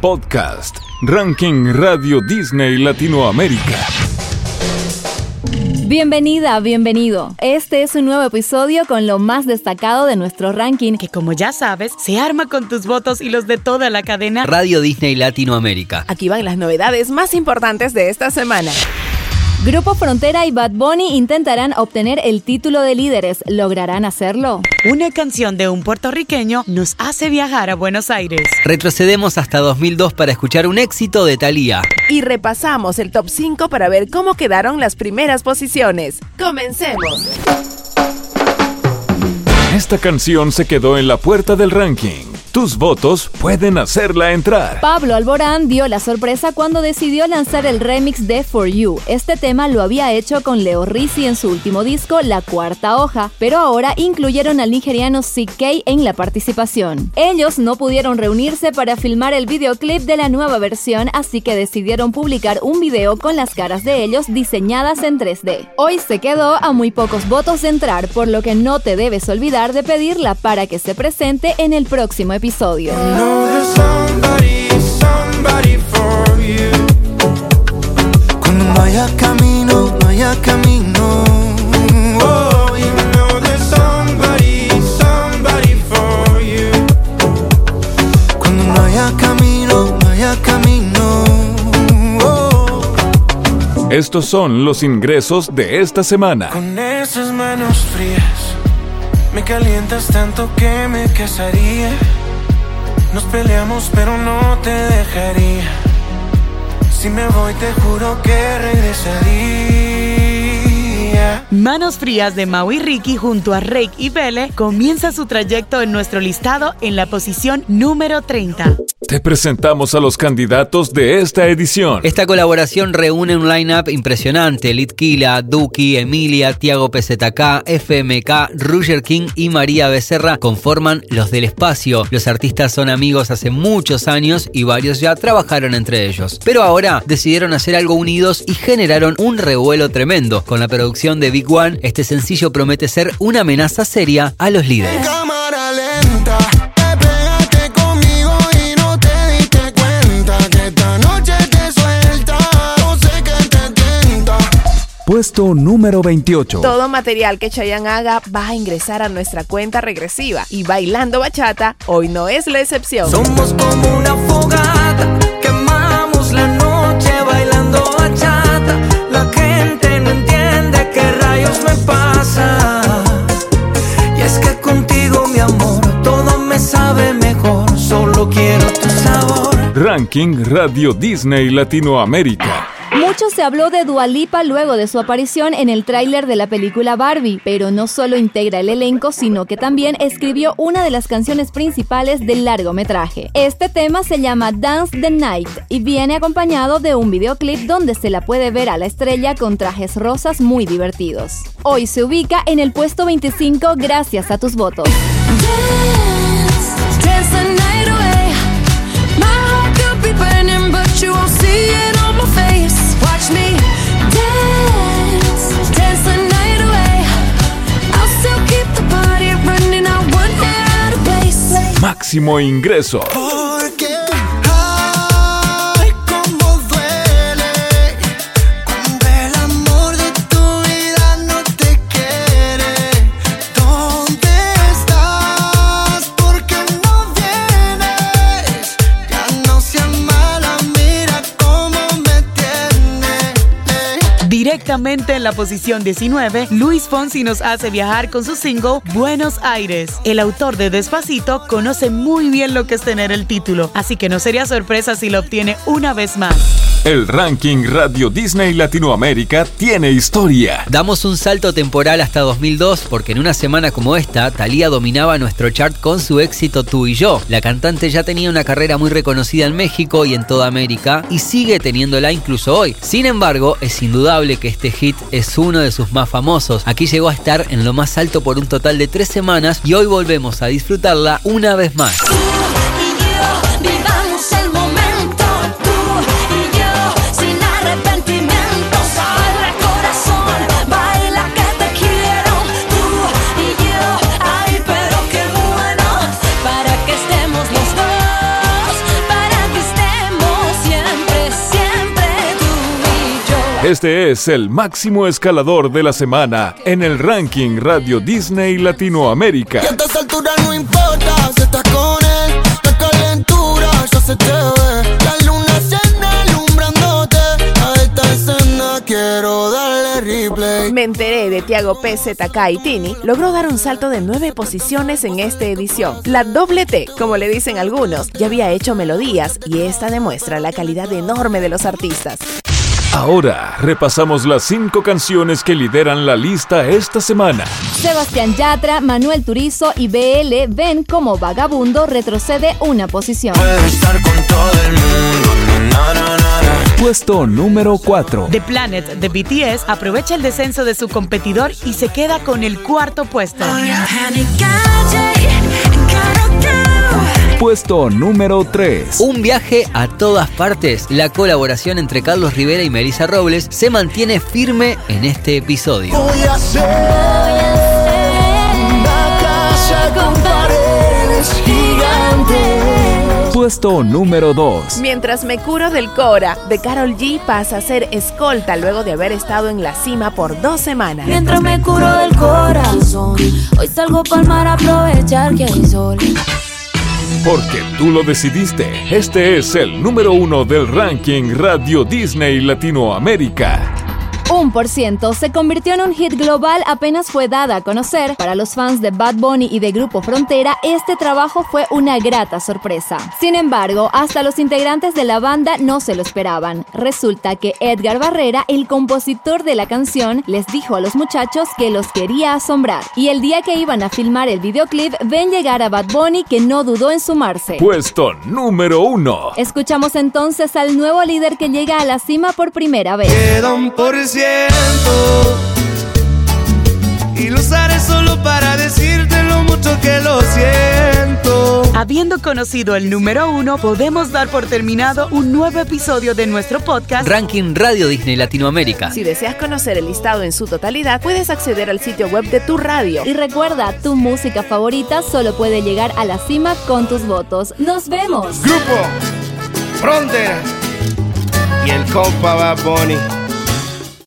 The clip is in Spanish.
Podcast. Ranking Radio Disney Latinoamérica. Bienvenida, bienvenido. Este es un nuevo episodio con lo más destacado de nuestro ranking, que como ya sabes, se arma con tus votos y los de toda la cadena Radio Disney Latinoamérica. Aquí van las novedades más importantes de esta semana. Grupo Frontera y Bad Bunny intentarán obtener el título de líderes. ¿Lograrán hacerlo? Una canción de un puertorriqueño nos hace viajar a Buenos Aires. Retrocedemos hasta 2002 para escuchar un éxito de Thalía. Y repasamos el top 5 para ver cómo quedaron las primeras posiciones. Comencemos. Esta canción se quedó en la puerta del ranking. Tus votos pueden hacerla entrar. Pablo Alborán dio la sorpresa cuando decidió lanzar el remix de For You. Este tema lo había hecho con Leo Rizzi en su último disco, La Cuarta Hoja, pero ahora incluyeron al nigeriano CK en la participación. Ellos no pudieron reunirse para filmar el videoclip de la nueva versión, así que decidieron publicar un video con las caras de ellos diseñadas en 3D. Hoy se quedó a muy pocos votos de entrar, por lo que no te debes olvidar de pedirla para que se presente en el próximo episodio. Cuando no haya camino, no haya camino. Oh, you know there's somebody, somebody for you. Cuando no haya camino, no haya camino. Oh. Estos son los ingresos de esta semana. Con esas manos frías, me calientas tanto que me casaría. Nos peleamos, pero no te dejaría. Si me voy, te juro que regresaría. Manos Frías de Mau y Ricky junto a Rake y Belle comienza su trayecto en nuestro listado en la posición número 30. Te presentamos a los candidatos de esta edición. Esta colaboración reúne un line-up impresionante. Litkila, Duki, Emilia, Tiago PZK, FMK, Roger King y María Becerra conforman Los del Espacio. Los artistas son amigos hace muchos años y varios ya trabajaron entre ellos. Pero ahora decidieron hacer algo unidos y generaron un revuelo tremendo. Con la producción de Big One, este sencillo promete ser una amenaza seria a los líderes. Puesto número 28. Todo material que Chayanne haga va a ingresar a nuestra cuenta regresiva y Bailando Bachata hoy no es la excepción. Somos como una fogata, Ranking Radio Disney Latinoamérica. Mucho se habló de Dualipa luego de su aparición en el tráiler de la película Barbie, pero no solo integra el elenco, sino que también escribió una de las canciones principales del largometraje. Este tema se llama Dance the Night y viene acompañado de un videoclip donde se la puede ver a la estrella con trajes rosas muy divertidos. Hoy se ubica en el puesto 25 gracias a tus votos. Dance, dance Máximo ingreso. En la posición 19, Luis Fonsi nos hace viajar con su single Buenos Aires. El autor de Despacito conoce muy bien lo que es tener el título, así que no sería sorpresa si lo obtiene una vez más. El ranking Radio Disney Latinoamérica tiene historia. Damos un salto temporal hasta 2002 porque en una semana como esta, Thalía dominaba nuestro chart con su éxito Tú y yo. La cantante ya tenía una carrera muy reconocida en México y en toda América y sigue teniéndola incluso hoy. Sin embargo, es indudable que este hit es uno de sus más famosos. Aquí llegó a estar en lo más alto por un total de tres semanas y hoy volvemos a disfrutarla una vez más. Este es el máximo escalador de la semana en el ranking Radio Disney Latinoamérica. Y a estas alturas no importa si estás con él, la calentura ya se te ve. La luna llena alumbrándote. A esta escena quiero darle replay. Me enteré de Tiago PZK y Tini logró dar un salto de nueve posiciones en esta edición. La doble T, como le dicen algunos, ya había hecho melodías y esta demuestra la calidad enorme de los artistas. Ahora repasamos las cinco canciones que lideran la lista esta semana. Sebastián Yatra, Manuel Turizo y BL ven como Vagabundo retrocede una posición. Puedo estar con todo el mundo. Na, na, na, na. Puesto número 4. The Planet de BTS aprovecha el descenso de su competidor y se queda con el cuarto puesto. Puesto número 3. Un viaje a todas partes. La colaboración entre Carlos Rivera y Melissa Robles se mantiene firme en este episodio. Voy a hacer una casa con paredes gigantes. Puesto número 2. Mientras me curo del Cora, de Carol G pasa a ser escolta luego de haber estado en la cima por dos semanas. Mientras me curo del corazón, hoy salgo pa'l mar a aprovechar que hay sol. Porque tú lo decidiste. Este es el número uno del ranking Radio Disney Latinoamérica. Un por ciento se convirtió en un hit global apenas fue dada a conocer. Para los fans de Bad Bunny y de Grupo Frontera, este trabajo fue una grata sorpresa. Sin embargo, hasta los integrantes de la banda no se lo esperaban. Resulta que Edgar Barrera, el compositor de la canción, les dijo a los muchachos que los quería asombrar. Y el día que iban a filmar el videoclip, ven llegar a Bad Bunny que no dudó en sumarse. Puesto número 1. Escuchamos entonces al nuevo líder que llega a la cima por primera vez. Queda un por Y lo usaré solo para decirte lo mucho que lo siento Habiendo conocido el número uno, podemos dar por terminado un nuevo episodio de nuestro podcast. Ranking Radio Disney Latinoamérica. Si deseas conocer el listado en su totalidad, puedes acceder al sitio web de tu radio. Y recuerda, tu música favorita solo puede llegar a la cima con tus votos. ¡Nos vemos! Grupo Frontera Y el compa Bad Bunny